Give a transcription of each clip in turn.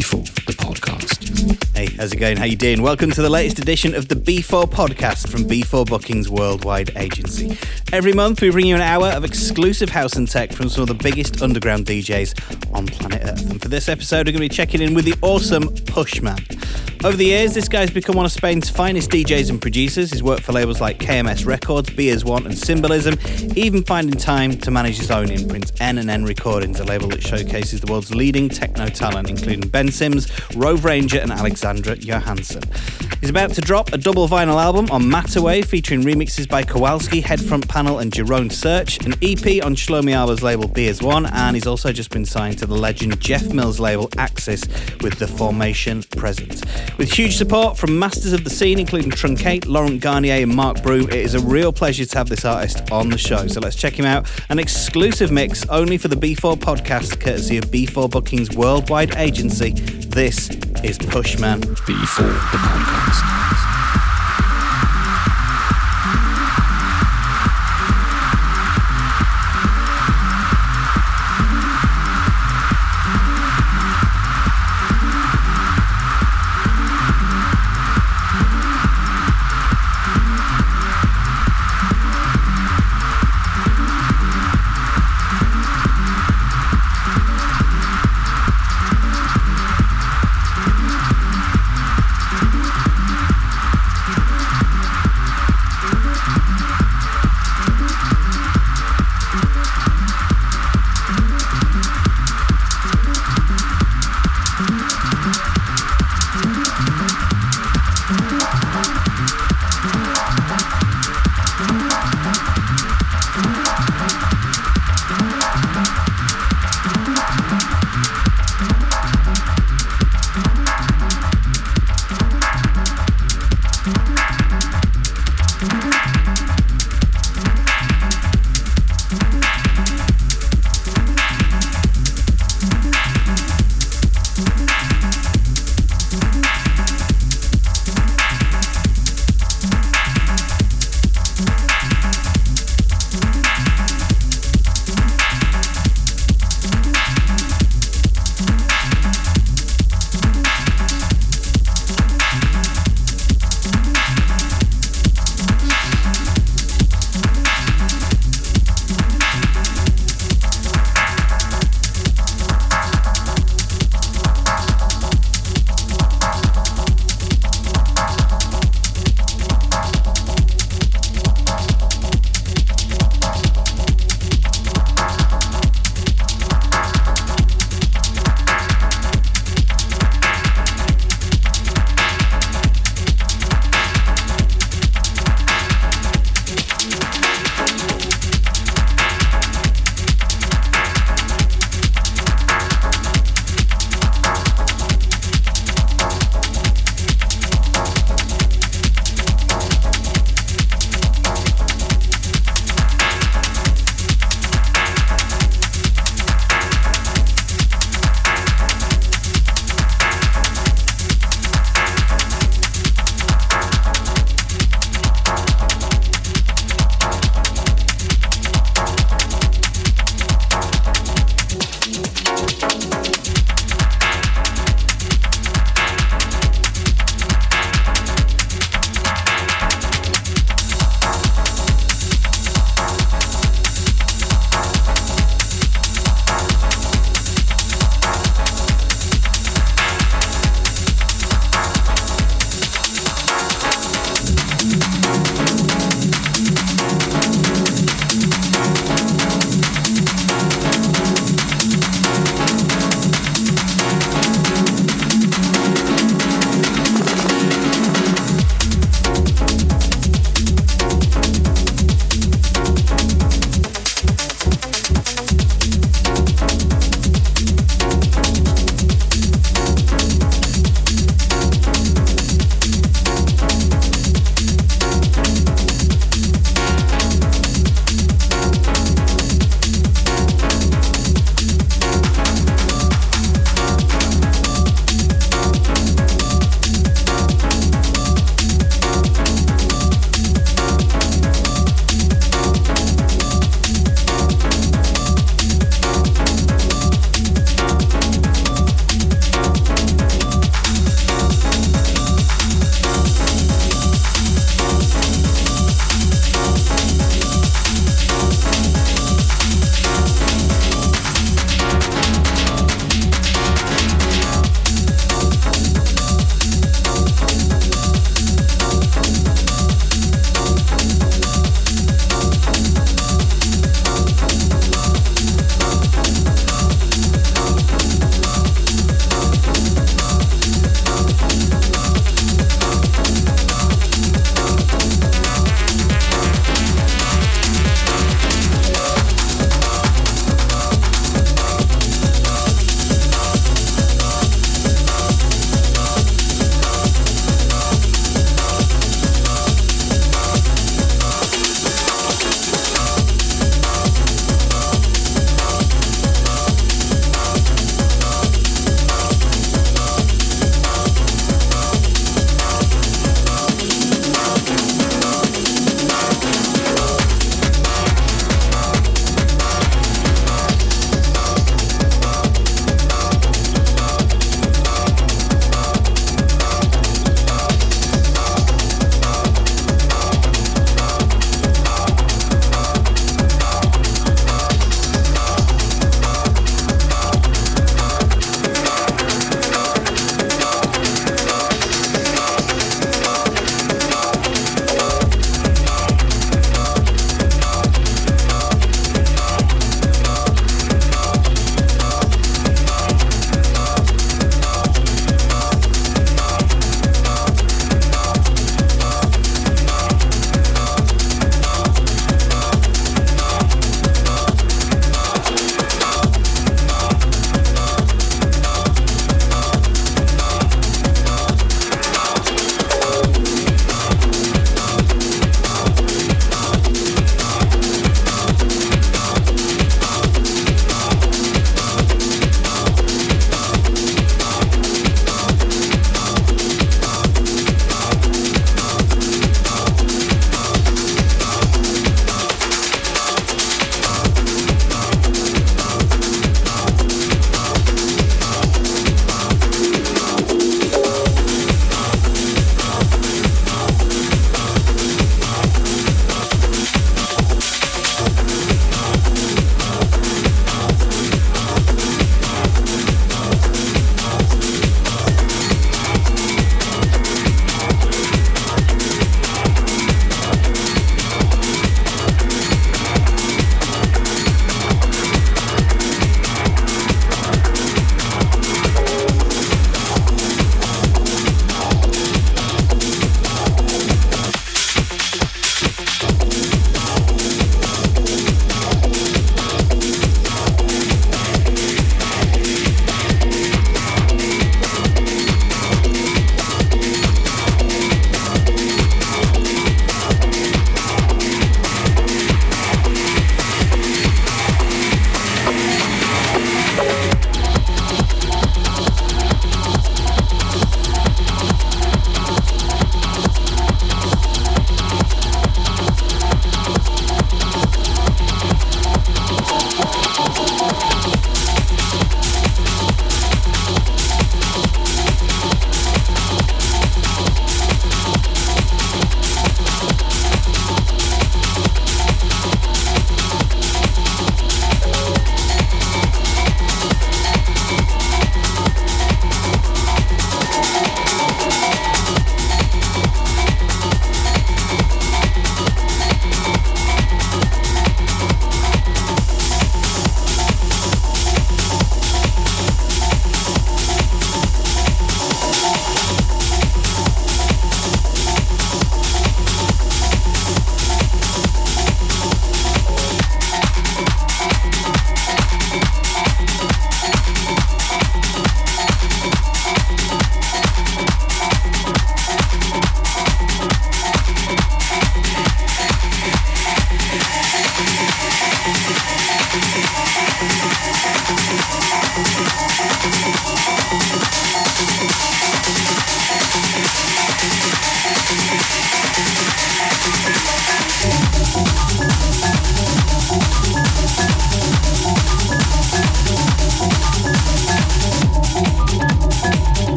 B4, the podcast. Hey, how's it going? How you doing? Welcome to the latest edition of the B4 podcast from B4 Bookings Worldwide Agency. Every month we bring you an hour of exclusive house and tech from some of the biggest underground DJs on planet Earth. And for this episode we're going to be checking in with the awesome Pushmann. Over the years, this guy's become one of Spain's finest DJs and producers. He's worked for labels like KMS Records, Be As One and Symbolism, even finding time to manage his own imprint, N and N Recordings, a label that showcases the world's leading techno talent, including Ben Sims, Rove Ranger and Alexandra Johansson. He's about to drop a double vinyl album on Matterwave featuring remixes by Kowalski, Headfront Panel and Jerome Search, an EP on Shlomi Aber's label Be As One, and he's also just been signed to the legend Jeff Mills label Axis with the Formation Present. With huge support from masters of the scene, including Truncate, Laurent Garnier, and Mark Broom, it is a real pleasure to have this artist on the show. So let's check him out. An exclusive mix only for the B4 podcast, courtesy of B4 Bookings Worldwide Agency. This is Pushmann. B4, the podcast.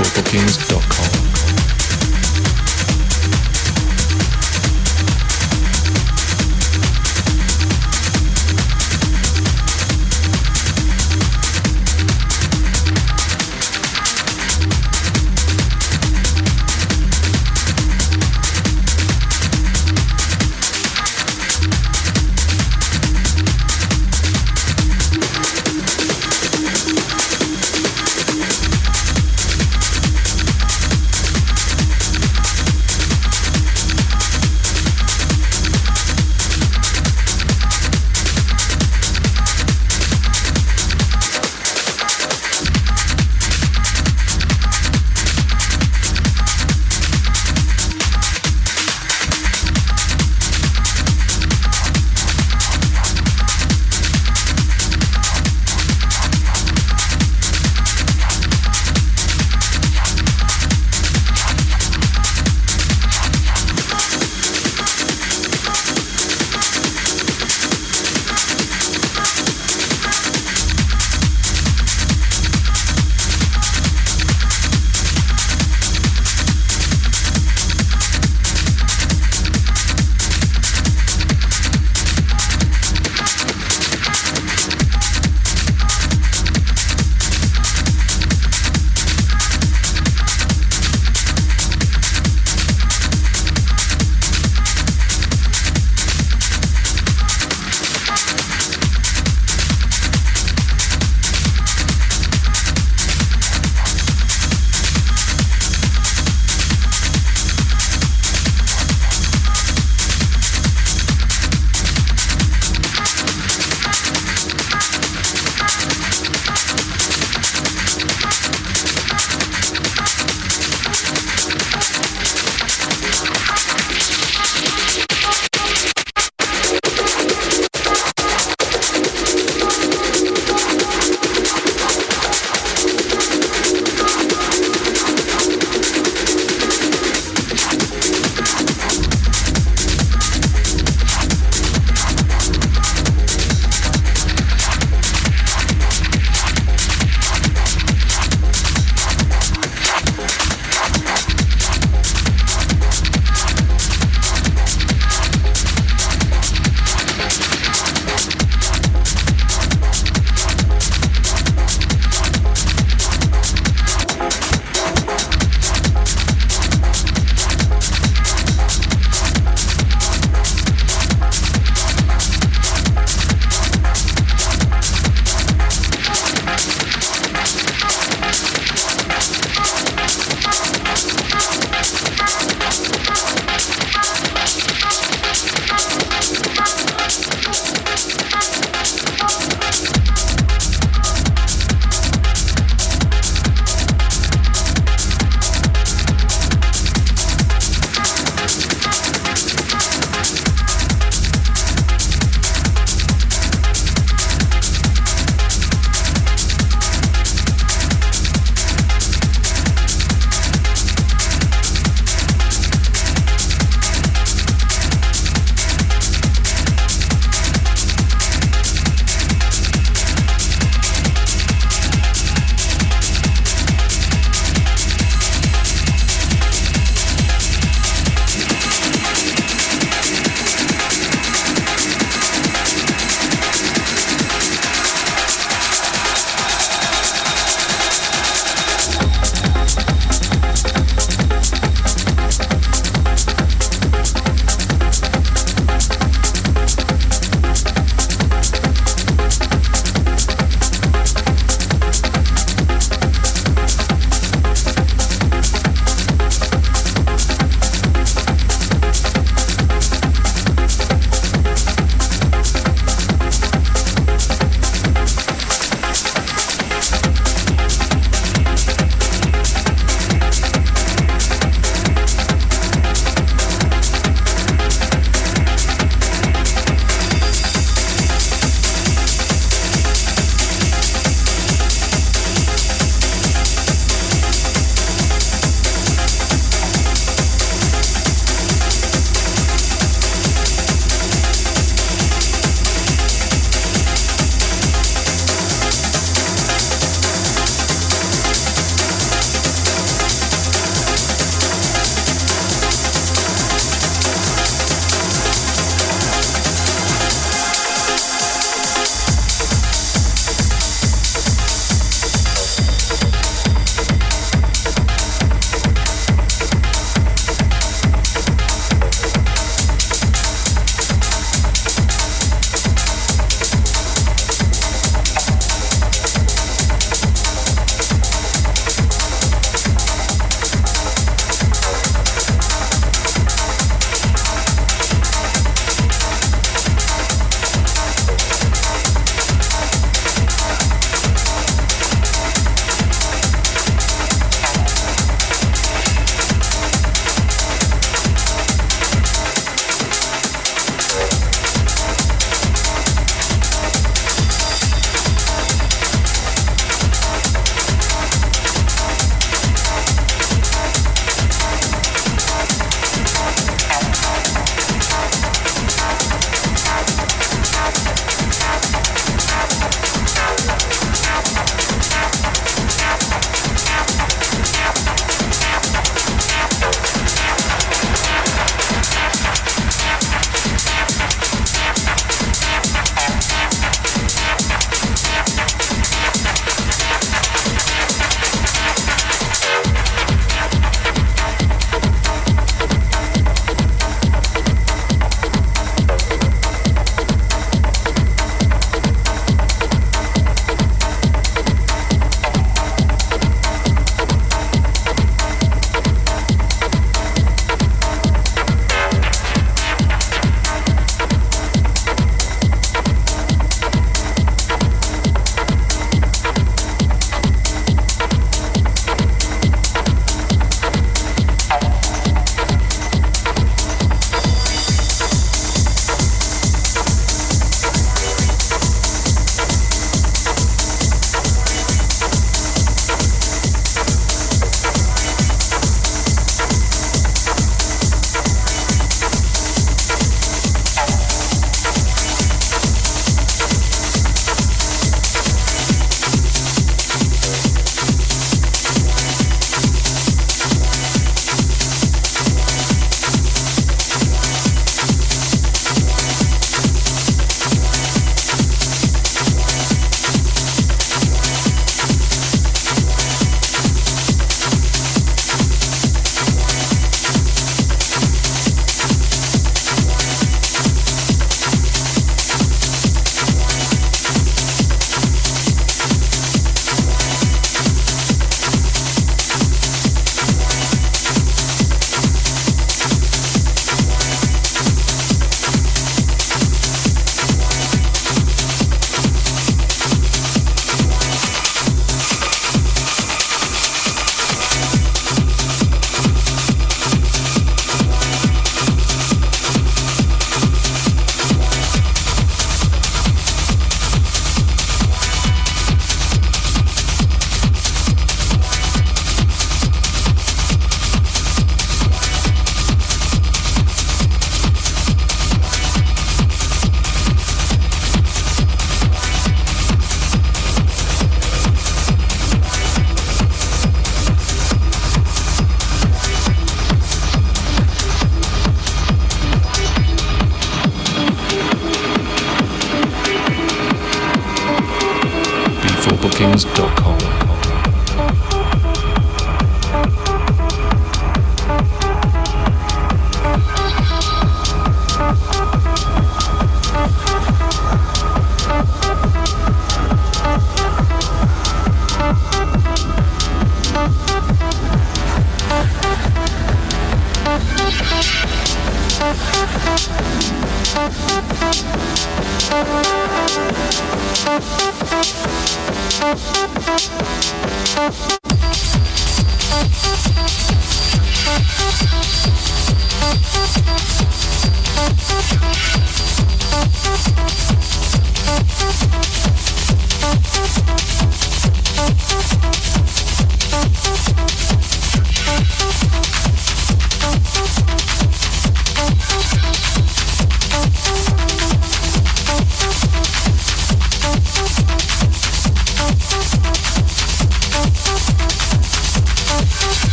b4bookings.com.